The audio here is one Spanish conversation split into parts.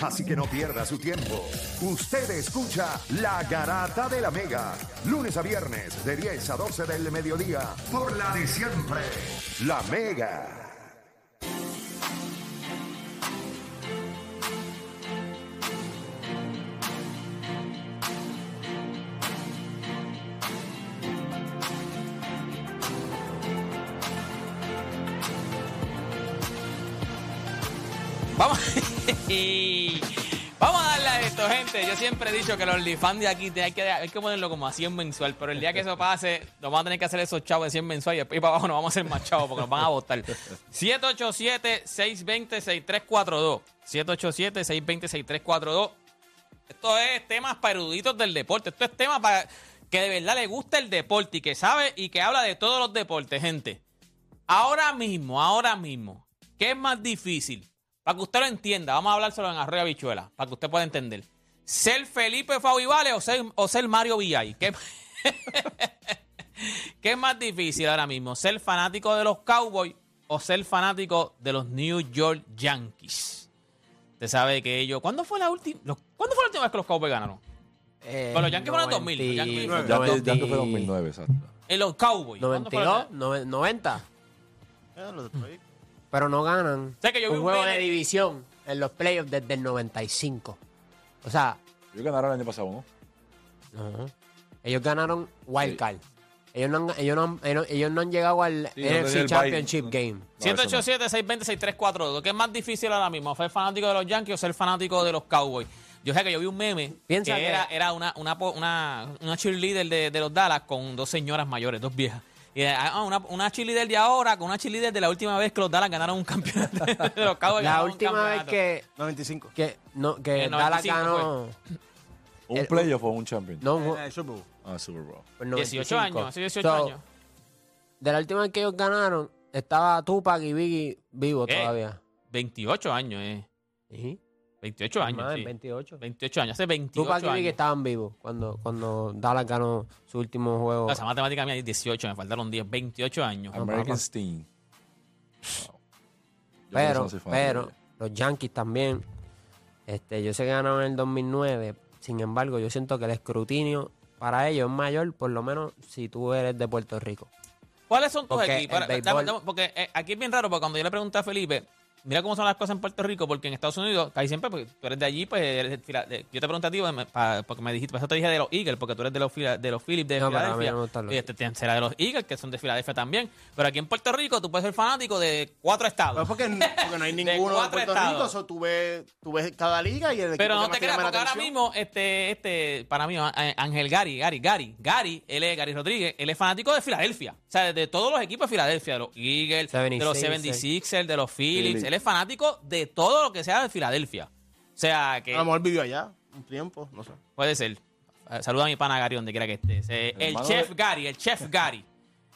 Así que no pierda su tiempo. Usted escucha La Garata de la Mega. Lunes a viernes de 10 a 12 del mediodía. Por la de siempre. La Mega. Vamos. gente. Yo siempre he dicho que los OnlyFans de aquí hay que, hay que ponerlo como a 100 mensual. Pero el día que eso pase, nos vamos a tener que hacer esos chavos de 100 mensual y después para abajo nos vamos a hacer más chavos porque nos van a votar. 787-620-6342. 787-620-6342. Esto es temas para eruditos del deporte. Esto es tema para que de verdad le gusta el deporte y que sabe y que habla de todos los deportes, gente. Ahora mismo, ahora mismo, ¿qué es más difícil? Para que usted lo entienda, vamos a hablárselo en Arroyo Bichuela, para que usted pueda entender. ¿Ser Felipe Fauvivale o ser, o ser Mario Villay? ¿Qué, ¿Qué es más difícil ahora mismo? ¿Ser fanático de los Cowboys o ser fanático de los New York Yankees? Usted sabe que ellos. ¿Cuándo fue la última? ¿Cuándo fue la última vez que los Cowboys ganaron? Eh, Con los Yankees fueron en 2000, los Yankees fueron- Ya, Noventa- ya fue 2009, exacto. En los Cowboys. ¿Cuándo fue la 92, última? nove- 90. Eh. Pero no ganan Sé que yo vi un juego de división en los playoffs desde el 95. O sea, Yo ganaron el año pasado, ¿no? no. ellos ganaron wild Sí. card. Ellos no, han, ellos, no han, ellos- ellos no han llegado al Sí, no NFC el bye. Championship No. Game. No, eso no. 787-620-6342. ¿Qué es más difícil ahora mismo? ¿Ser fanático de los Yankees o ser fanático de los Cowboys? Yo sé que yo vi un meme Piensa que, que- era, era una, una, po- una, una cheerleader de, de los Dallas con dos señoras mayores, dos viejas. Y ah, una, una cheerleader de ahora con una cheerleader de la última vez que los Dallas ganaron un campeonato. de los Cowboys La última vez que, 95. que, no, que Dallas 95 ganó. ¿Un playoff o un champion? No, Super Bowl. Ah, Super Bowl. fue 18 95. años, hace 18 So, años. De la última vez que ellos ganaron, estaba Tupac y Biggie vivos ¿Qué? todavía. 28 años, eh. Sí. 28 años, Más, sí. 28. 28 años, hace 28 Tupac y Biggie años. estaban vivos cuando, cuando Dallas ganó su último juego. O sea, matemática mía es 18, me faltaron 10, 28 años. American. Steam. Wow. Pero, no pero, los Yankees también. Este, yo sé que ganaron en el 2009. Sin embargo, yo siento que el escrutinio para ellos es mayor, por lo menos si tú eres de Puerto Rico. ¿Cuáles son tus Porque equipos? béisbol- porque eh, aquí es bien raro, porque cuando yo le pregunté a Felipe, mira cómo son las cosas en Puerto Rico, porque en Estados Unidos, casi siempre, porque tú eres de allí, pues eres de yo te pregunté a ti, me- pa- porque me dijiste, por eso te dije de los Eagles, porque tú eres de los, Fila- de los Phillips de No, pero Filadelfia. no y este te- será de los Eagles, que son de Filadelfia también. Pero aquí en Puerto Rico tú puedes ser fanático de cuatro estados. Pues porque, porque no hay ninguno de, cuatro Puerto estados. Rico, so tú, ves, tú ves cada liga y el Pero que no te creas, porque ahora mismo, este, este, para mí, Ángel Gary, Gary, Gary, Gary, él es Gary Rodríguez, él es fanático de Filadelfia. O sea, de todos los equipos de Filadelfia, de los Eagles, de los 76ers. 76ers, de los Phillips. Él es fanático de todo lo que sea de Filadelfia. O sea, que A lo mejor vivió allá un tiempo, no sé. puede ser. Eh, Saluda a mi pana Gary donde quiera que esté. Ese- el chef de- Gary, el chef Gary.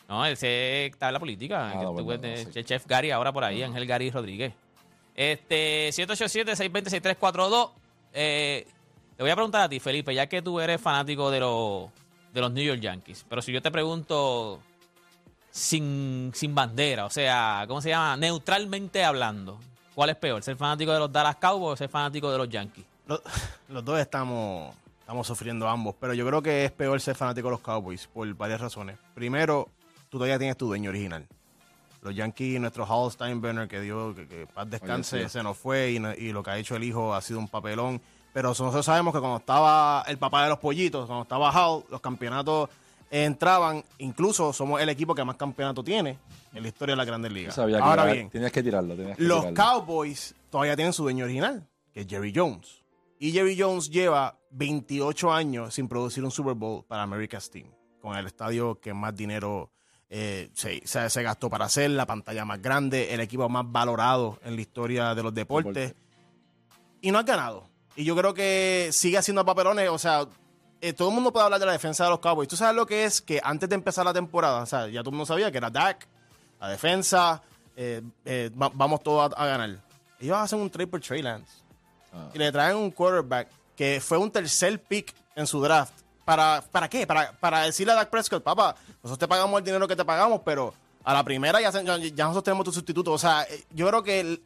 No, ese está en la política. Ah, que tú bueno, ves no, de- sí. El chef Gary ahora por ahí, Ángel Gary Rodríguez. Este, 787-620-6342. Eh, te voy a preguntar a ti, Felipe, ya que tú eres fanático de los, de los New York Yankees. Pero si yo te pregunto sin, sin bandera, o sea, ¿cómo se llama? Neutralmente hablando. ¿Cuál es peor? ¿Ser fanático de los Dallas Cowboys o ser fanático de los Yankees? Los, los dos estamos, estamos sufriendo ambos, pero yo creo que es peor ser fanático de los Cowboys por varias razones. Primero, tú todavía tienes tu dueño original. Los Yankees, nuestro Hall Steinbrenner, que dio que, que paz descanse, se nos fue y, y lo que ha hecho el hijo ha sido un papelón. Pero nosotros sabemos que cuando estaba el papá de los pollitos, cuando estaba Hall, los campeonatos entraban. Incluso somos el equipo que más campeonato tiene en la historia de la Grandes Ligas. sabía que Ahora era- bien, tenías que tirarlo. Tenías que los tirarlo. Cowboys todavía tienen su dueño original, que es Jerry Jones. Y Jerry Jones lleva 28 años sin producir un Super Bowl para America's Team, con el estadio que más dinero eh, se, se- se gastó para hacer, la pantalla más grande, el equipo más valorado en la historia de los deportes. Deporte. Y no ha ganado. Y yo creo que sigue haciendo papelones, o sea, eh, todo el mundo puede hablar de la defensa de los Cowboys. ¿Tú sabes lo que es que antes de empezar la temporada, o sea, ya todo el mundo sabía que era Dak, la defensa, eh, eh, va- vamos todos a, a ganar. Ellos hacen un trade por Trey Lance. Ah. Y le traen un quarterback que fue un tercer pick en su draft. ¿Para, para qué? Para, para decirle a Dak Prescott, papá, nosotros te pagamos el dinero que te pagamos, pero a la primera ya, ya, ya nosotros tenemos tu sustituto. O sea, yo creo que... el-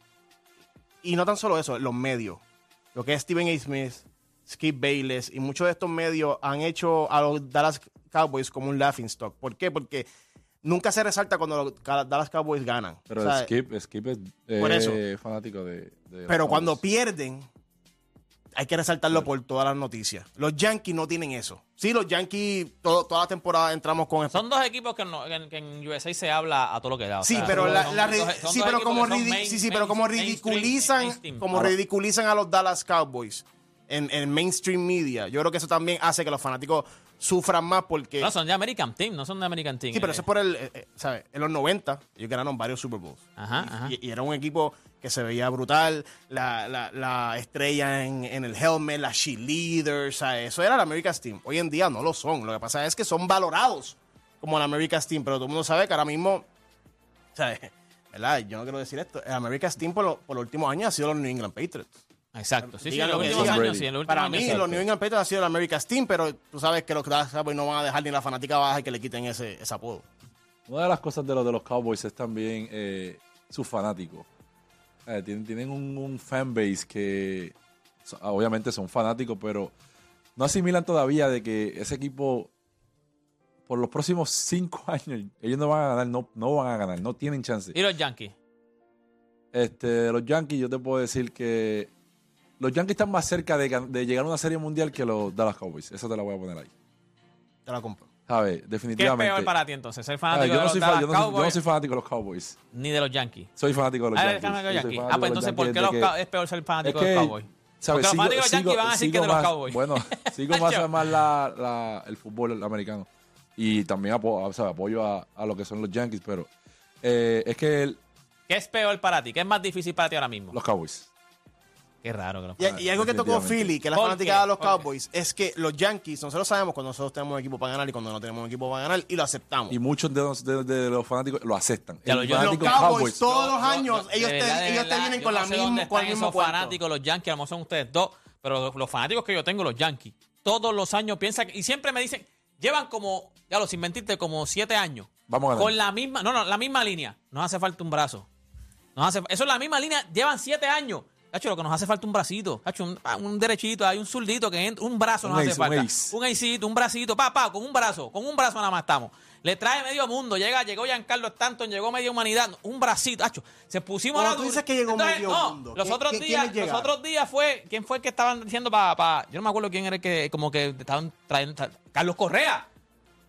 y no tan solo eso, los medios. lo que es Stephen A. Smith, Skip Bayless y muchos de estos medios han hecho a los Dallas Cowboys como un laughing stock. ¿Por qué? Porque nunca se resalta cuando los Dallas Cowboys ganan. Pero O sea, Skip, Skip es eh, Por eso. fanático de, de los pero cuando Cowboys. pierden, hay que resaltarlo por todas las noticias. Los Yankees no tienen eso. Sí, los Yankees, todo- toda la temporada entramos con... Son dos equipos que, no- que- que en USA se habla a todo lo que da. o Sí, sea, pero son- la, son la dos- ri- son sí, dos pero equipos como que son ridi- main- sí, sí, pero como main- ridiculizan, mainstream. como ridiculizan a los Dallas Cowboys en, en mainstream media. Yo creo que eso también hace que los fanáticos sufran más porque No, son de American Team, no son de American Team. sí, pero eh. eso es por el, eh, eh, ¿sabes? En los 90 ellos ganaron varios Super Bowls. Ajá, Y- ajá. Y, y era un equipo que se veía brutal, la, la- la estrella en, en el helmet, la cheerleaders, ¿sabes? eso era el America's Team. Hoy en día no lo son. Lo que pasa es que son valorados como el America's Team, pero todo el mundo sabe que ahora mismo, ¿sabes? ¿verdad? Yo no quiero decir esto. El America's Team por, lo- por los últimos años ha sido los New England Patriots. Exacto. Sí, sí, Digan en los lo que últimos digan. años, sí, en los últimos Para años, mí, los New England Patriots ha sido el America's Team, pero tú sabes que los Cowboys no van a dejar ni la fanática baja que le quiten ese, ese apodo. Una de las cosas de los de los Cowboys es también eh, sus fanáticos. Eh, tienen, tienen un, un fanbase que so- obviamente son fanáticos, pero no asimilan todavía de que ese equipo por los próximos cinco años ellos no van a ganar, no, no van a ganar, no tienen chance. Y los Yankees. Este, los Yankees yo te puedo decir que los Yankees están más cerca de, de llegar a una serie mundial que los Dallas Cowboys. Eso te la voy a poner ahí. Te la compro. ¿Qué ¿Sabes? es Definitivamente. peor para ti entonces? ¿Ser fanático yo, de no los soy fa- Dallas yo no soy- yo no Cowboys soy fanático de los Cowboys. ni de los Yankees? Soy fanático de los Yankees. de los Ah, pues de los entonces, ¿por qué los Cow- es peor ser fanático es de que, los Cowboys? ¿sabes? Porque los fanáticos de los Yankees van a decir que de los Cowboys. Bueno, sigo más, más la, la- el fútbol americano. Y también apo- apoyo a, a lo que son los Yankees, pero eh, es que el- ¿Qué es peor para ti? ¿Qué es más difícil para ti ahora mismo? los Cowboys. Qué raro que los Y, y algo que tocó. Philly, que la ¿Por fanática de los. Cowboys, es que los Yankees, nosotros sabemos cuando nosotros tenemos un equipo para ganar y cuando no tenemos un equipo para ganar y lo aceptamos. Y muchos de los, de, de los fanáticos lo aceptan. Ya El lo- yo- los Cowboys, todos los años, ellos, te, verdad, ellos te vienen con, no la misma, con el están mismo esos cuento. fanáticos, los Yankees, a lo mejor son ustedes dos, pero los, los fanáticos que yo tengo, los Yankees, todos los años piensan, y siempre me dicen, llevan como, ya lo sin mentirte, como siete años. Vamos a ganar. Con la misma, no, no, la misma línea. Nos hace falta un brazo. Nos hace, eso es la misma línea, llevan siete años. Cacho, lo que nos hace falta un bracito. Cacho, un, ah, un derechito, hay un zurdito que entra, un brazo Un nos hace ace, falta. ace. Un acecito, un bracito, pa, pa, con un brazo, con un brazo nada más estamos. Le trae medio mundo, llega, llegó Giancarlo Stanton, llegó media humanidad, un bracito, Cacho, se pusimos Cuando la tú dices que llegó medio no, mundo, Los ¿qué- otros días, los otros días fue, ¿quién fue el que estaban diciendo para, yo no me acuerdo quién era el que, como que estaban trayendo, tra- Carlos Correa.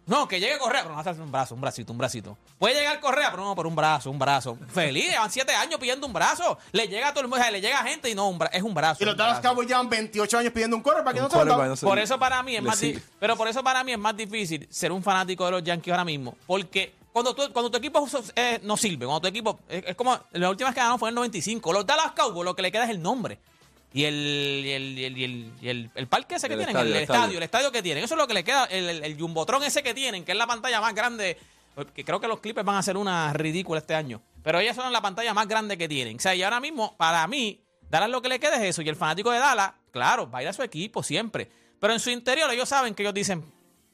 No, que llegue Correa, pero no hace un brazo, un bracito, un bracito. Puede llegar Correa, pero no, por un brazo, un brazo. Feliz, llevan siete años pidiendo un brazo. Le llega a todo el mundo, o sea, le llega a gente y no, un bra- es un brazo. Y los Dallas. Cowboys llevan 28 años pidiendo un corner para que no se lo. Por eso para mí es más. Pero por eso para mí es más difícil ser un fanático de los Yankees ahora mismo. Porque cuando tu, cuando tu equipo eh, no sirve, cuando tu equipo. Es, es como. La última vez que ganaron fue en el 95. Los Dallas Cowboys lo que le queda es el nombre. Y el, y el, y el, y el, y el- el parque ese que El tienen, estadio, el, estadio, estadio. el estadio que tienen. Eso es lo que le queda, el, el, jumbotron ese que tienen, que es la pantalla más grande. Que creo que los Clippers van a hacer una ridícula este año. Pero ellas son la pantalla más grande que tienen. O sea, y ahora mismo, para mí, Dallas lo que le queda es eso. Y el fanático de Dallas, claro, va a ir a su equipo siempre. Pero en su interior ellos saben que ellos dicen,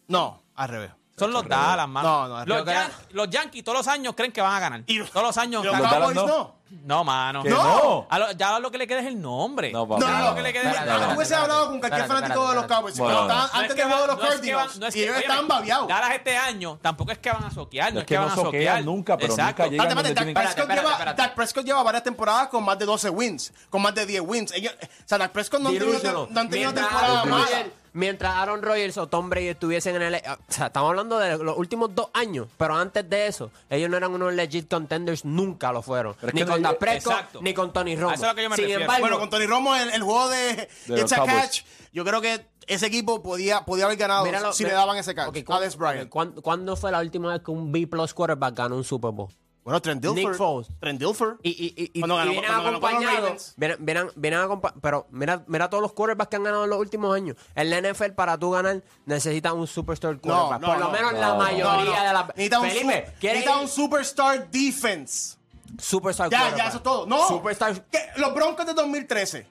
No, al revés. Son los Dallas, mano. No, no, los, Yan- los Yankees todos los años creen que van a ganar. Y- todos los años. Y los Dallas Cowboys no. no. No, mano. Que no. A lo- ya lo que le queda es el nombre. No, No, papá. no, Ya no. lo que le queda es el Espérate, Yo nombre. hubiese hablado con cualquier Espérate, fanático de los espérate, Cowboys. Bueno. pero estaban No es antes que van- juego de los no es que van- Cardinals. no es y que- ellos óyeme, estaban babiados. Dallas este año tampoco es que van a soquear, no Es que no van a soquean soquear. nunca, pero nunca llegan Espérate, tienen Dak que- Prescott, Espérate, lleva, espérate. Dak Prescott lleva varias temporadas con más de 12 wins, con más de 10 wins. Ellos, o sea, Dak Prescott no han tenido, Delusional. no han tenido Mientras temporada. Rodgers- Mientras Aaron Rodgers o Tom Brady estuviesen en el... O sea, estamos hablando de los últimos dos años, pero antes de eso, ellos no eran unos legit contenders, nunca lo fueron. Pero Ni con Dak Prescott, ni con Tony Romo. A eso es lo que yo me Sin refiero. embargo, Bueno, con Tony Romo, el, el juego de, De It's los a Cowboys. Catch, yo creo que ese equipo podía, podía haber ganado míralo, si mira- le daban ese catch. Ok, a Des Bryant. ok, ¿cuándo, cuándo fue la última vez que un B-plus quarterback ganó un Super Bowl? Bueno, Trent Dilfer. Nick Foles. Trent Dilfer. Y, y, y, y- Cuando ganó- y vienen cuando ganó con los acompañados. Ravens. Vienen, vienen, vienen acompa- pero mira, mira todos los quarterbacks que han ganado en los últimos años. En la NFL, para tú ganar, necesitas un superstar quarterback. no, Por lo no, menos no, la mayoría No, no. de la. Necesita un, Felipe, su- ¿quieres necesita un superstar defense. superstar Ya, quarterback. ya, eso es todo. No. Superstar. Que los Broncos de 2013.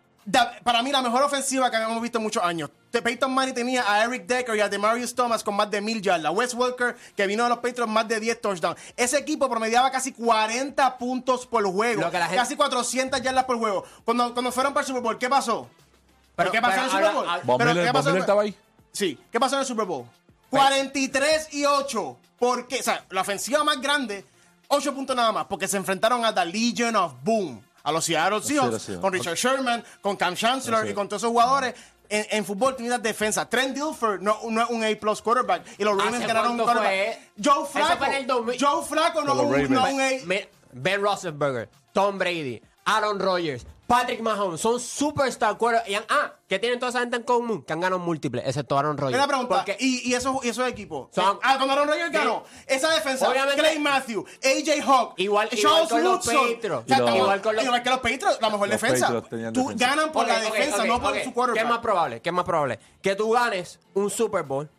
Para mí la mejor ofensiva que habíamos visto en muchos años. Peyton Manning tenía a Eric Decker y a Demarius Thomas con más de mil yardas. Wes Walker, que vino de los Patriots, más de 10 touchdowns. Ese equipo promediaba casi 40 puntos por juego. Casi 400 yardas por juego. Cuando, cuando fueron para el Super Bowl, ¿qué pasó? ¿Pero, qué pasó en el Super Bowl? ¿qué pasó? En... Sí. ¿Qué pasó en el Super Bowl? 43 y 8. Porque, o sea, la ofensiva más grande, 8 puntos nada más. Porque se enfrentaron a The Legion of Boom a los Seattle Seahawks, con Richard Sherman, con Cam Chancellor y con todos esos jugadores. En, en, fútbol tiene una defensa. Trent Dilfer no, no, es un A-plus quarterback. Y los Ravens ganaron un quarterback. Fue... Joe Flacco. Joe Flacco no, un, no un A. Ben Roethlisberger, Tom Brady, Aaron Rodgers, Patrick Mahomes son superstar y han, Ah, que tienen toda esa gente en común, que han ganado múltiples, excepto Aaron Rodgers. Una pregunta, ¿y, esos, y esos equipos? Son, eh, ah, cuando Aaron Rodgers ganó, esa defensa, Clay Matthew, AJ Hawk, igual, Charles igual los Patriots, o igual, que los Patriots, la mejor defensa. Tú ganan por la defensa, no por su quarterback. ¿Qué es más probable? ¿Qué es más probable? Que tú ganes un Super Bowl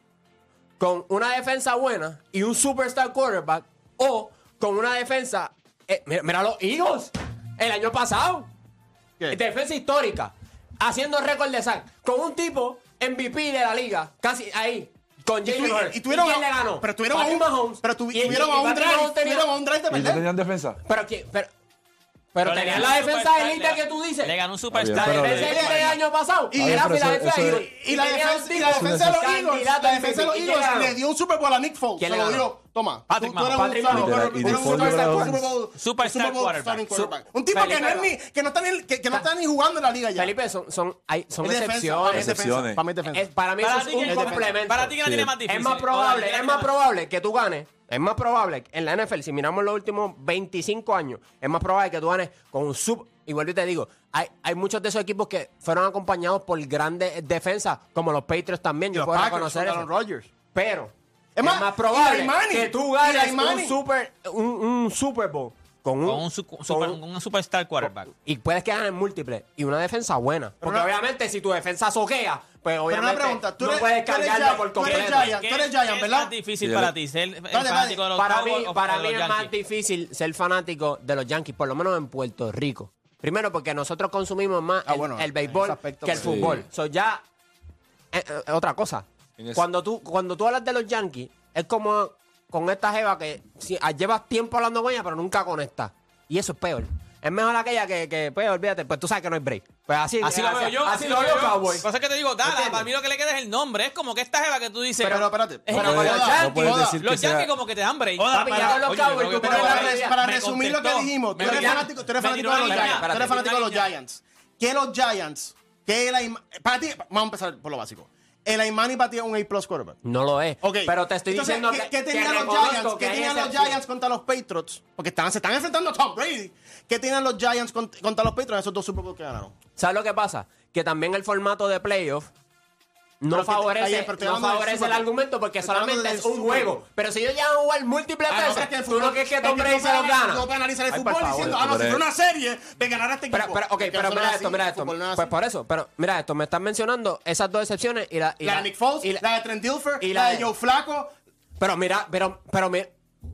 con una defensa buena y un superstar quarterback o con una defensa... Eh, mira, mira los Eagles el año pasado. Defensa histórica. Haciendo récord de sack. Con un tipo MVP de la liga. Casi ahí. Con Jalen Hurts. Quién le ganó? Pero tuvieron a un Mahomes. Pero tuvieron a un drive. Tuvieron a un drive de verdad. Tenían defensa? Pero, ¿quién? pero pero, tenía la defensa elite que tú dices. Le ganó un superstar. La defensa elite del año pasado. Y, la defensa y, la defensa de los Eagles. La defensa de los Eagles le dio un Super Bowl a Nick Foles. Se lo dio. Toma. Patrick un superstar quarterback. Un tipo que no es ni está ni que no está ni jugando en la liga ya. Felipe, son son excepciones. Para mí es un complemento. Para ti que la tiene más difícil. Es más probable, es más probable que tú ganes es más probable, en la NFL, si miramos los últimos 25 años, es más probable que tú ganes con un sub. Y vuelvo y te digo, hay, hay muchos de esos equipos que fueron acompañados por grandes defensas, como los Patriots también. Yo puedo Packers, reconocer eso. Pero es, más, más probable que tú ganes un super, un, un super Bowl con un, con un, superstar quarterback. Y puedes quedar en múltiples. Y una defensa buena. Porque obviamente, si tu defensa soquea, pues obviamente tú no puedes por completo. Tú eres Giant, ¿verdad? es más difícil para ti? ¿Ser fanático de los Para mí, para mí es más difícil ser fanático de los Yankees, por lo menos en Puerto Rico. Primero, porque nosotros consumimos más el, béisbol que el pues, sí. fútbol. So, ya, eh, eh otra cosa. Cuando, tú, cuando tú hablas de los Yankees, es como con esta jeva que si, ah, llevas tiempo hablando con ella, pero nunca conectas. Y eso es peor. Es mejor aquella que, que, pues, olvídate, pues tú sabes que no hay break. Pues así, así lo veo yo, así, lo veo, yo. cowboy. Cosa que te digo, Dala, para mí lo que le queda es el nombre. Es como que esta jeva que tú dices. Pero, no, espérate. Es pero, los yankees, no los yankees como que te dan break. Oda, para, los oye, tú para, para resumir contestó, lo que dijimos, tú eres fanático, tú eres fanático de los Giants. Tú eres fanático de los Giants. Que los Giants, la Para ti, vamos a empezar por lo básico. El Aymani para ti es un A plus quarterback. No lo es. Okay. Pero te estoy diciendo ¿qué, que. ¿Qué tenían los Giants? ¿Qué tenían los Giants contra los Patriots? Porque están, se están enfrentando a Tom Brady. ¿Qué tenían los Giants contra, contra los Patriots? Esos dos Super Bowls que ganaron. ¿Sabes lo que pasa? Que también el formato de playoff no pero favorece, ayer, no favorece eso, el argumento porque solamente es un juego. Pero si yo ya a jugar múltiples ah, veces, no, que fútbol, tú lo que es que Tom Brady se lo gana. No penalizar el Ay, fútbol favor, diciendo, ah, no, si fue una serie de ganar a este equipo. Pero, pero, okay, pero mira así, esto, mira esto. Fútbol, pues así. por eso, pero mira esto, me están mencionando esas dos excepciones y la... Y la, de Nick Foles, y la, la, de Trent Dilfer, y la, de, Joe Flaco. Pero mira, pero, pero mira,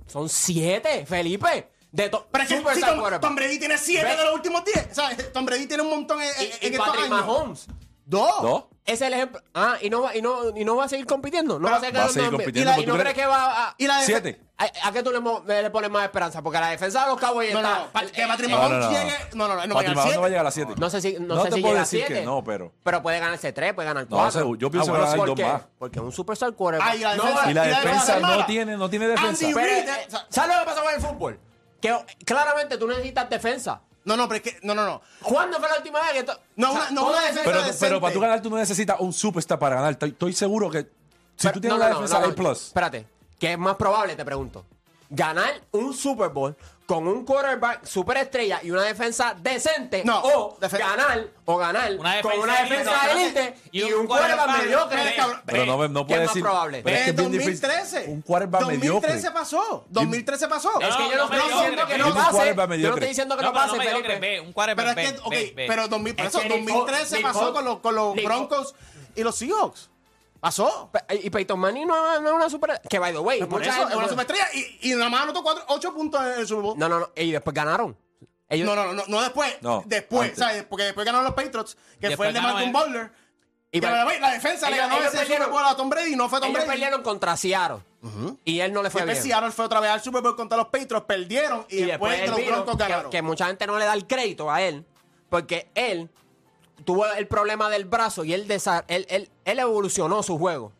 son siete, Felipe. De to, pero es que si Tom, Tom, Brady tiene siete ¿ves? de los últimos diez. O sea, Tom Brady tiene un montón en, y, en y Patrick. Mahomes. Dos. Dos es el ejemplo. Ah, y no va, y no, y no va a seguir compitiendo. No va, a ah, seguir, va a seguir compitiendo. ¿Y, la, y no crees que va a. Y la Siete. ¿A, a qué tú le, le, pones más esperanza? Porque a la defensa de los Cowboys no, está. No, no, que Patrick Mahomes llegue. No, no, no. No, Patrick Mahomes no va a llegar a las 7. No sé si. No, no sé te si puedo decir que no, pero. Pero puede ganarse 3, puede ganar 4. No, yo ah, pienso que va a ganar 2 más. Porque es un superstar quarterback. y la defensa, y la defensa no, tiene, no tiene defensa. ¿Sabes lo que pasa con el fútbol? Que claramente tú necesitas defensa. No, no, pero es que. No, no, no. ¿Cuándo fue la última vez que.? No, una- no, una defensa Pero, para tú ganar, tú no necesitas un superstar para ganar. Estoy, seguro que. Si tú tienes no, una no, defensa no, no, A+, Espérate, ¿qué es más probable? Te pregunto. ¿Ganar un Super Bowl con un quarterback superestrella y una defensa decente no, o ganar o ganar una con una defensa élite y, un, un quarterback mediocre. Pero no, no puede decir. Probable? Pero es que 2013. Un quarterback 2013 mediocre. pasó. 2013 pasó. No, es que yo no, estoy diciendo que no pase. Yo no estoy diciendo que no pase, Un quarterback Pero es que, ok, pero 2013 pasó con los Broncos y los Seahawks. Pasó. Y Peyton Manning no, no es una super. Que by the way. Es una superestrella y, y nada más anotó 8 puntos en el Super Bowl. No, no, no. Y después ganaron. No, no, no, no, no después. Después, ¿sabes? Porque después ganaron los Patriots, que Después fue el de Malcolm él. Butler. Y la, defensa le ganó ese Super Bowl a Tom Brady y no fue Tom ellos Brady. perdieron contra Seattle. Y él no le fue Después bien. Seattle fue otra vez al Super Bowl contra los Patriots, perdieron y, después, él los vino, que, ganaron. que mucha gente no le da el crédito a él, porque él tuvo el problema del brazo y él, desa- él, él, él evolucionó su juego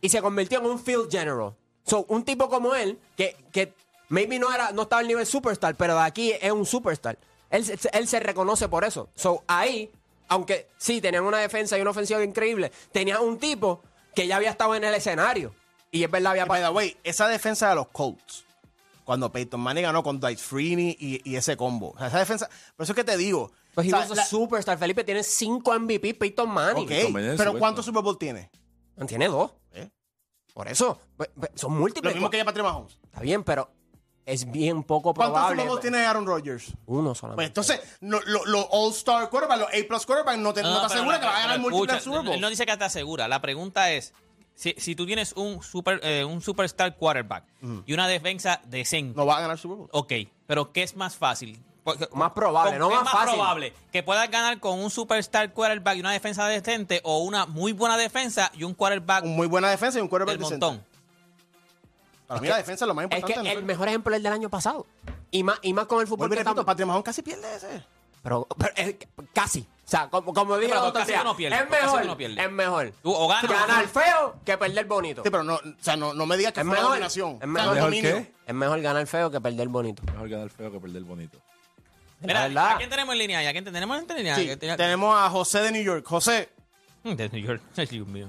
y se convirtió en un field general. So, un tipo como él, que, que maybe no, era, no estaba al nivel superstar, pero de aquí es un superstar. Él, se- él se reconoce por eso. So, ahí, aunque sí tenían una defensa y una ofensiva increíble, tenían un tipo que ya había estado en el escenario. Y es verdad, había By the way, esa defensa de los Colts, cuando Peyton Manning ganó con Dwight Freeney y, y ese combo. O sea, esa defensa, por eso es que te digo. Pues he o sea, was a la- superstar. Felipe tiene cinco MVP, Peyton Manning. pero suelto. ¿cuántos Super Bowl tiene? Tiene dos. ¿Eh? Por eso. Pues, pues, Son Lo múltiples. mismo que ya Patrick Mahomes. Está bien, pero es bien poco ¿Cuántos probable. Super Bowl tiene Aaron Rodgers? Uno Pues solamente. entonces, los lo, lo All-Star quarterback, los A-plus quarterback, no te, no, te pero asegura no, que va a ganar múltiples Super Él Bowl. no dice que te asegura. La pregunta es, si, si tú tienes un super eh, un superstar quarterback y una defensa decente, No va a ganar Super Bowl. ok, pero ¿qué es más fácil? Más probable, no ¿qué más es más fácil. probable? Que puedas ganar con un superstar quarterback y una defensa decente o una muy buena defensa y un quarterback Un muy buena defensa y un quarterback del decente. montón. Para mí la defensa es lo más Es que importante. el mejor ejemplo es el del año pasado. Y más, y más con el fútbol que repito, Patrick Mahomes casi pierde ese. Pero, pero es que casi. O sea, como, como dije pero casi uno pierde, es casi mejor. pierde. Es mejor. Tú o ganas o Ganar no. feo que perder bonito. Sí, pero no, o sea, no, no me digas que Es fue una mejor, dominación. es O sea, mejor. no ¿Mejor qué? Es mejor ganar feo que perder bonito. Mejor ganar feo que perder bonito. Mira. ¿a quién tenemos en línea? ¿A quién tenemos en línea? Sí, tenemos a José de New York. José, Mm, De New York. Ay, Dios mío.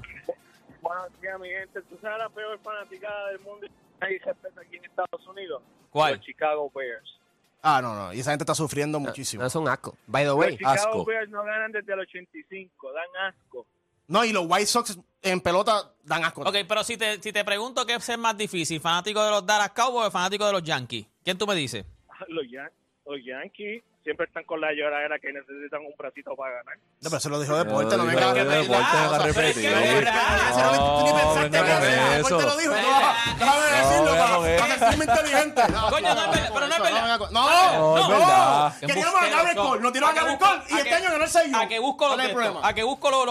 Buenos días, mi gente. ¿Tú sabes la peor fanaticada del mundo y respeta aquí en Estados Unidos? ¿Cuál? Los Chicago Bears. Ah, no, no. Y esa gente está sufriendo muchísimo. No es un asco. By the Los way, Chicago asco. Bears no ganan desde el 85. Dan asco. No, y los White Sox en pelota dan asco. Ok, pero si te, si te pregunto qué es más difícil, fanático de los Dallas Cowboys o fanático de los Yankees, ¿quién tú me dices? Los, Yan- los Yankees siempre están con la lloradera que necesitan un bracito para ganar. No, pero se lo dijo deporte, no Lo venga deporte, o sea, que verdad. Eso no ni No, pensaste que deporte lo dijo. No, déjame decirlo para inteligente. No, Coño, no pero no es verdad. No, No. Qué Queríamos a son. Cole, nos tiró a ¿A qué Garrett busco- Cole y este año ganó el 6 A que busco los, que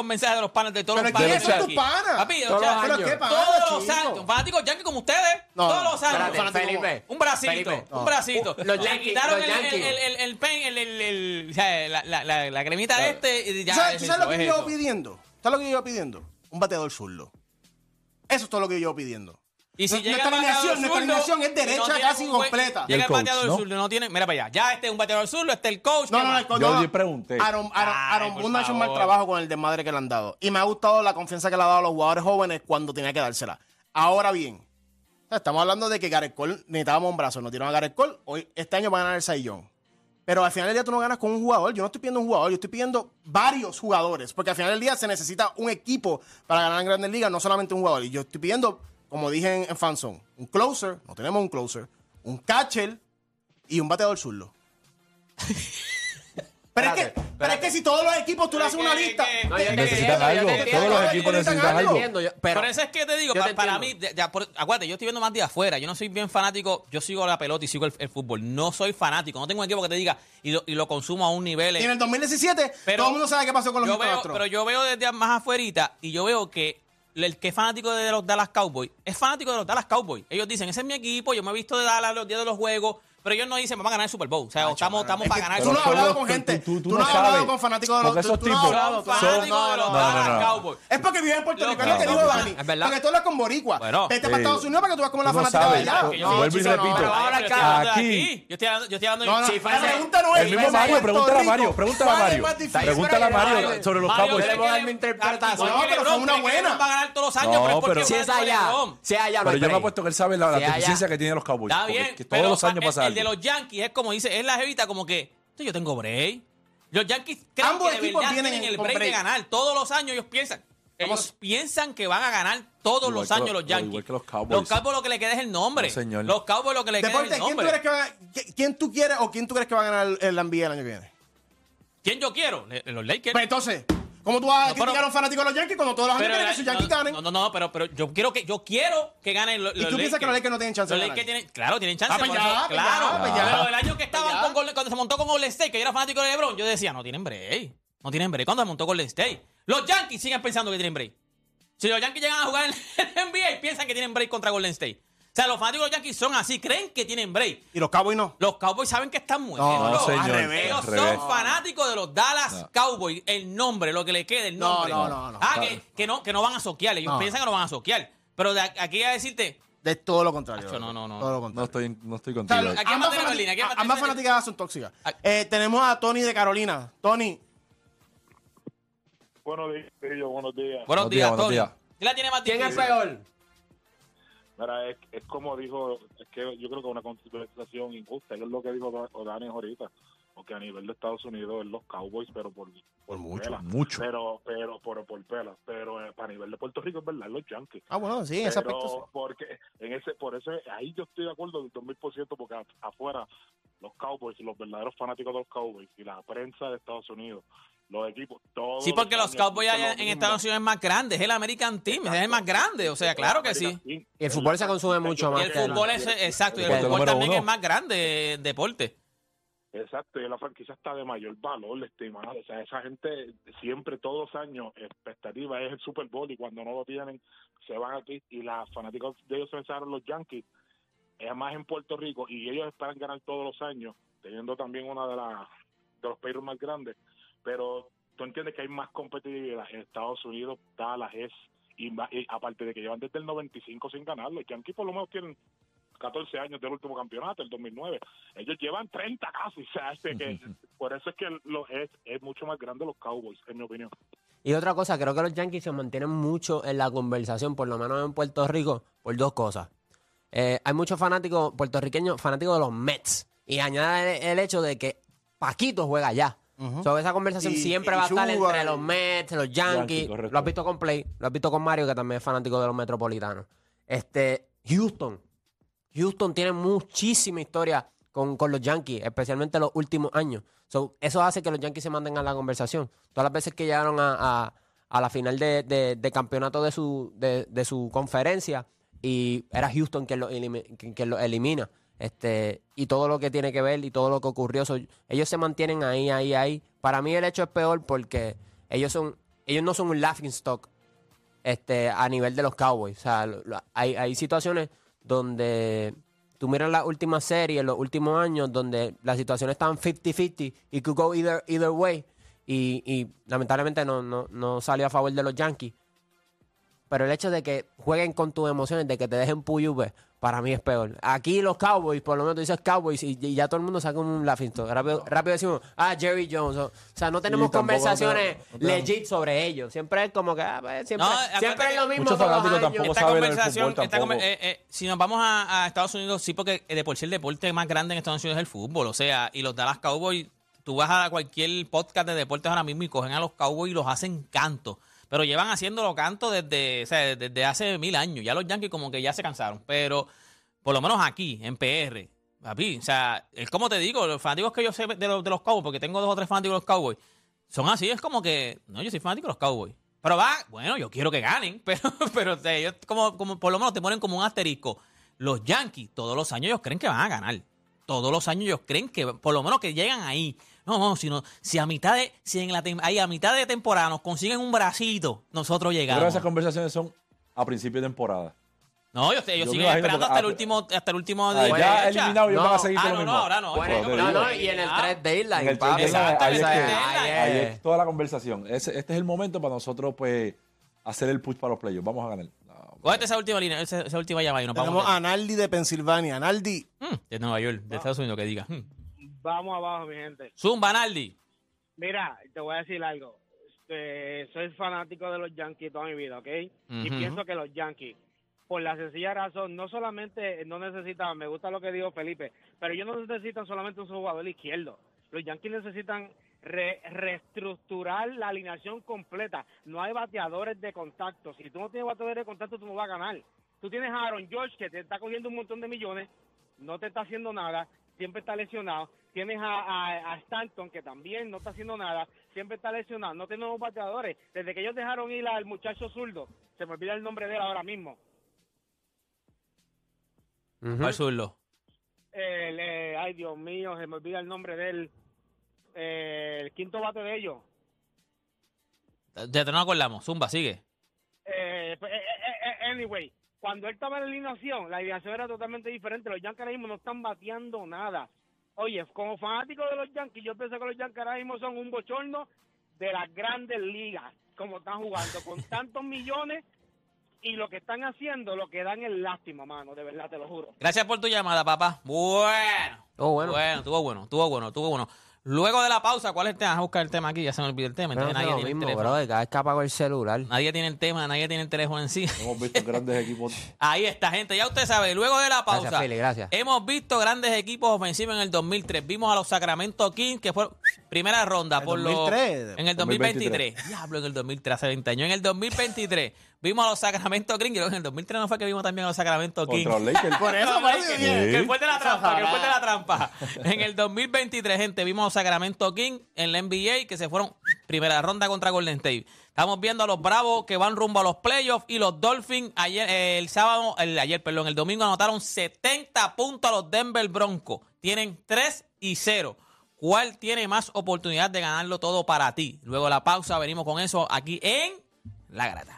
mensajes de los panes de todos Pero los ¿quiénes panes son de tus aquí. panas? Papi, Todos o sea, los ¿Pero años. qué pasa, todos los años, fanáticos yankees como ustedes, No, todos los años. espérate. Felipe. Un bracito, Felipe. un bracito. Los Le Yankees, quitaron los el, el, Yankees. el, el, el pen, el, la, la, la, la cremita de este y ya ¿Tú sabes, es sabes eso, lo que es yo llevo eso. pidiendo? ¿Sabes lo que yo llevo pidiendo? Un bateador zurdo. Eso es todo lo que yo llevo pidiendo. Y si Nuestra llega el alineación- nuestra alineación es derecha tiene casi completa. Llega el el coach, bateador ¿no? zurdo, no tiene. Mira para allá. Ya este es un bateador zurdo, este es el coach. No, ¿qué no, el coach- Yo no. le pregunté. Aaron, Aaron, Ay, Aaron Boone ha hecho un mal trabajo con el desmadre que le han dado. Y me ha gustado la confianza que le ha dado a los jugadores jóvenes cuando tenía que dársela. Ahora bien, estamos hablando de que Gareth Cole necesitábamos un brazo. No tiraron a Gareth Cole. Hoy, este año va a ganar el Saiyón. Pero al final del día tú no ganas con un jugador. Yo no estoy pidiendo un jugador, yo estoy pidiendo varios jugadores. Porque al final del día se necesita un equipo para ganar en Grandes Ligas, no solamente un jugador. Y yo estoy pidiendo, como dije en, en Fanzone, un closer, no tenemos un closer, un catcher y un bateador zurdo. Pero, es que, Espérate, pero es que si todos los equipos tú le haces una ¿Qué, lista. No, te Necesitan algo, todos los equipos necesitan algo. entiendo, yo- pero- eso es que te digo, yo pa- te para mí, de- ya, por- acuérdate, yo estoy viendo más de afuera. Yo no soy bien fanático, yo sigo la pelota y sigo el, el fútbol. No soy fanático, no tengo un equipo que te diga y lo, y lo consumo a un nivel. Y en el 2017, Pero- todo el mundo sabe qué pasó con los yo veo. Pero yo veo desde más afuerita y yo veo que el que es fanático de los Dallas Cowboys es fanático de los Dallas Cowboys. Ellos dicen, ese es mi equipo, yo me he visto de Dallas los días de los juegos, pero ellos no dicen, vamos a ganar el Super Bowl. O sea, estamos, estamos Es para ganar el tú no Super has Bowl. hablado con tú- gente. tú- tú Tú no has hablado con fanáticos de los Porque esos tú no has tipos- hablado, claro. fanáticos No, de los. Cowboys. Es porque vives en Puerto Rico, es lo que dijo Dani. es verdad. Porque tú hablas con Boricua. Bueno, Vete para Estados Unidos para que tú veas cómo la fanática de allá. vuelvo y repito. pero ahora Aquí- de Yo estoy hablando, no, Sí, la pregunta no es. El mismo Mario, pregúntale a Mario, pregúntale a ¿cuál es Mario. Pregúntale a Mario sobre los Cowboys. yo le voy a dar mi que- interpretación. igual No, pero fue una buena. Va a ganar todos los años, pero es porque pero- Si es de allá, si es allá, Pero yo me apuesto que él sabe la, deficiencia que tienen los Cowboys. Está bien, todos los años pasa el de los Yankees es como dice, es la jevita como que "Esto yo tengo break. Los Yankees creen Ambos que de verdad tienen el break, de ganar. Todos los años ellos piensan. Ellos piensan que van a ganar todos Igual los años los- los Yankees. igual que los Cowboys. Los Cowboys lo que le queda es el nombre. No, señor. Los Cowboys lo que le queda Deporte, es el ¿quién tú, nombre. crees que va, qui- ¿quién tú quieres o quién tú crees que va a ganar el, el NBA el año que viene? ¿Quién yo quiero? Los Lakers. Pues entonces, ¿cómo tú vas a No, pero- criticar a un fanático de los Yankees cuando todos los años quieren que sus Yankees ganen? No, no, no, pero, pero yo quiero que yo quiero que ganen los, ¿Y tú piensas que los Lakers no tienen chance Los Lakers tienen, claro, tienen chance. Ah, pues por ya, eso- pues claro. pues ya. Pero el año que estaban con Golden- cuando se montó con Golden State, que yo era fanático de LeBron, yo decía, no tienen break. No tienen break. Cuando se montó Golden State. Los Yankees siguen pensando que tienen break. Si los Yankees llegan a jugar en el NBA, piensan que tienen break contra Golden State. Sea, los fanáticos de los Yankees son así, creen que tienen break. Y los Cowboys no. Los Cowboys saben que están muertos. No, No, señor. al revés. Ellos son fanáticos de los Dallas No. Cowboys. El nombre, lo que le quede, el No, nombre. no, no, no. Ah, que, que no, que no van a soquear. Ellos No. piensan que no van a soquear. Pero de aquí a decirte, De todo lo contrario. Acho, no, no, no. Todo lo No contrario. estoy, no estoy O contigo. sea. Aquí ambas, fanati- línea, aquí ambas la línea. fanaticadas son tóxicas. Ah. Eh, tenemos a Tony de Carolina. Tony, Buenos días, buenos días. buenos días, días, buenos Tony. días. ¿Quién la tiene más ¿Quién es peor? Mira, es, es como dijo, es que yo creo que es una consideración injusta, es lo que dijo O- O'Dani ahorita, porque a nivel de Estados Unidos es los Cowboys, pero por, por mucho, mucho. Pero, pero, por, por pela. Pero eh, para nivel de Puerto Rico es verdad, los Yankees. Ah, bueno, sí, en ese Pero aspecto sí. porque en ese por eso ahí yo estoy de acuerdo del 2000% porque afuera los Cowboys los verdaderos fanáticos de los Cowboys y la prensa de Estados Unidos los equipos todos Sí, porque los Cowboys allá en. Estados Unidos es más grande. Es el American Team, es el más grande. O sea, claro que sí. Y el fútbol se consume mucho más el fútbol es exacto. Y el fútbol también es más grande el deporte. Exacto, y la franquicia está de mayor valor, estimado. O sea, esa gente siempre, todos los años, expectativa es el Super Bowl y cuando no lo tienen, se van aquí. Y las fanáticos de ellos se pensaron los Yankees, es más en Puerto Rico, y ellos esperan ganar todos los años, teniendo también una de, las de los payrolls más grandes. Pero tú entiendes que hay más competitividad en Estados Unidos, Dallas es, y, y aparte de que llevan desde el 95 sin ganar, los Yankees por lo menos tienen 14 años del último campeonato, el 2009. Ellos llevan 30 casi, o sea, este que, por eso es que lo, es, es mucho más grande los Cowboys, en mi opinión. Y otra cosa, creo que los Yankees se mantienen mucho en la conversación, por lo menos en Puerto Rico, por dos cosas. Eh, hay muchos fanáticos puertorriqueños, fanáticos de los Mets. Y añade el, el hecho de que Paquito juega allá. So, esa conversación Y- siempre y va a estar entre los Mets, los Yankees. Yankee, lo has visto con Play, lo has visto con Mario, que también es fanático de los metropolitanos. Este, Houston. Houston tiene muchísima historia con, con los Yankees, especialmente los últimos años. So, eso hace que los Yankees se mantengan a la conversación. Todas las veces que llegaron a, a- a la final de, de- de campeonato de su, de, de su conferencia, y era Houston quien lo, lo elimina. Este, y todo lo que tiene que ver y todo lo que ocurrió, ellos se mantienen ahí, ahí, ahí. Para mí el hecho es peor porque ellos son, ellos no son un laughing stock este, a nivel de los Cowboys. O sea, hay, hay situaciones donde tú miras las últimas series, los últimos años, donde las situaciones estaban 50-50 y could go either, either way. Y, y lamentablemente no, no, no salió a favor de los Yankees. Pero el hecho de que jueguen con tus emociones, de que te dejen puyube, para mí es peor. Aquí los Cowboys, por lo menos tú dices Cowboys y, y ya todo el mundo saca un laughing stock. Rápido, rápido decimos, ah, Jerry Jones. O, o sea, no tenemos conversaciones no te- no te- legit sobre ellos. Siempre es como que, ah, pues, siempre, No, siempre es lo mismo muchos todos los fanáticos años. tampoco esta saben el conversación, esta eh, eh, si nos vamos a, a Estados Unidos, sí, porque de por sí el deporte más grande en Estados Unidos es el fútbol. O sea, y los Dallas Cowboys, tú vas a cualquier podcast de deportes ahora mismo y cogen a los Cowboys y los hacen canto. Pero llevan haciéndolo canto desde, o sea, desde hace mil años. Ya los Yankees como que ya se cansaron. Pero por lo menos aquí, en PR, papi, o sea, es como te digo, los fanáticos que yo sé de los, de los Cowboys, porque tengo dos o tres fanáticos de los Cowboys, son así, es como que, no, yo soy fanático de los Cowboys. Pero va, bueno, yo quiero que ganen, pero, pero o sea, ellos como, como por lo menos te ponen como un asterisco. Los Yankees, todos los años ellos creen que van a ganar. Todos los años ellos creen que, por lo menos que llegan ahí. No, no, sino, si a mitad de, si en la ahí a mitad de temporada nos consiguen un bracito, nosotros Yo creo que llegamos. esas conversaciones son a principio de temporada. No, Yo me siguen imagino esperando hasta el ah, último, hasta el último Ah, de ya eliminado, ellos No. van a seguir Ah, con no, lo no, ahora no. Bueno, y en el Ah. 3 de En el trade deadline, Exacto, ahí ahí es toda la conversación. Este es el momento para nosotros, pues, hacer el push para los playoffs. Vamos a ganar. Cógete esa última línea, esa, esa última llamada y nos Tenemos vamos. a Naldi de Pensilvania. Naldi, Hmm, de Nueva York, de Estados Unidos, que diga. Hmm. Vamos abajo, mi gente. Zumba, Naldi. Mira, te voy a decir algo. Este, soy fanático de los Yankees toda mi vida, ¿ok? Y pienso que los Yankees, por la sencilla razón, no solamente no necesitan, me gusta lo que dijo Felipe, pero ellos no necesitan solamente un jugador izquierdo. Los Yankees necesitan re- reestructurar la alineación completa. No hay bateadores de contacto. Si tú no tienes bateadores de contacto, tú no vas a ganar. Tú tienes a Aaron George que te está cogiendo un montón de millones, no te está haciendo nada, siempre está lesionado. Tienes a, a- a Stanton que también no está haciendo nada, siempre está lesionado. No tenemos bateadores. Desde que ellos dejaron ir al muchacho zurdo, se me olvida el nombre de él ahora mismo. Al zurdo. El, eh, ay, Dios mío, se me olvida el nombre de él. Eh, el quinto bate de ellos. Ya te no acordamos. Zumba, sigue. Eh, pues, eh, eh, eh, anyway, cuando él estaba en la alineación, la alineación era totalmente diferente. Los Yankees ahora mismo no están bateando nada. Oye, como fanático de los Yankees, yo pienso que los Yankees ahora mismo son un bochorno de las grandes ligas, como están jugando, con tantos millones y lo que están haciendo, lo que dan es lástima, mano, de verdad, te lo juro. Gracias por tu llamada, papá. Bueno. Estuvo bueno. Bueno, estuvo bueno, estuvo bueno, estuvo bueno. Luego de la pausa, ¿cuál es el tema? Vamos a buscar el tema aquí, ya se me olvidó el tema. Entonces, nadie lo tiene el mismo, teléfono. bro, cada vez que apago el celular. Nadie tiene el tema, nadie tiene el teléfono en sí. Hemos visto grandes equipos. Ahí está, gente. Ya usted sabe, luego de la pausa. Gracias, Philly, gracias. Hemos visto grandes equipos ofensivos en el 2003. Vimos a los Sacramento Kings, que fue primera ronda ¿En por 2003? los. En el 2023. Diablo, en el 2003, hace 20 años. En el 2023 vimos a los Sacramento Kings. Y luego en el 2003 no fue que vimos también a los Sacramento Kings. Contra los Lakers. Por eso, que, que- que fue de la trampa, que fue de la trampa. En el 2023, gente, vimos a los Sacramento Kings en la NBA que se fueron primera ronda contra Golden State. Estamos viendo a los Bravos que van rumbo a los playoffs y los Dolphins ayer, eh, el sábado, el, ayer, perdón, el domingo anotaron 70 puntos a los Denver Broncos. Tienen 3 y 0. ¿Cuál tiene más oportunidad de ganarlo todo para ti? Luego de la pausa venimos con eso aquí en La Grata.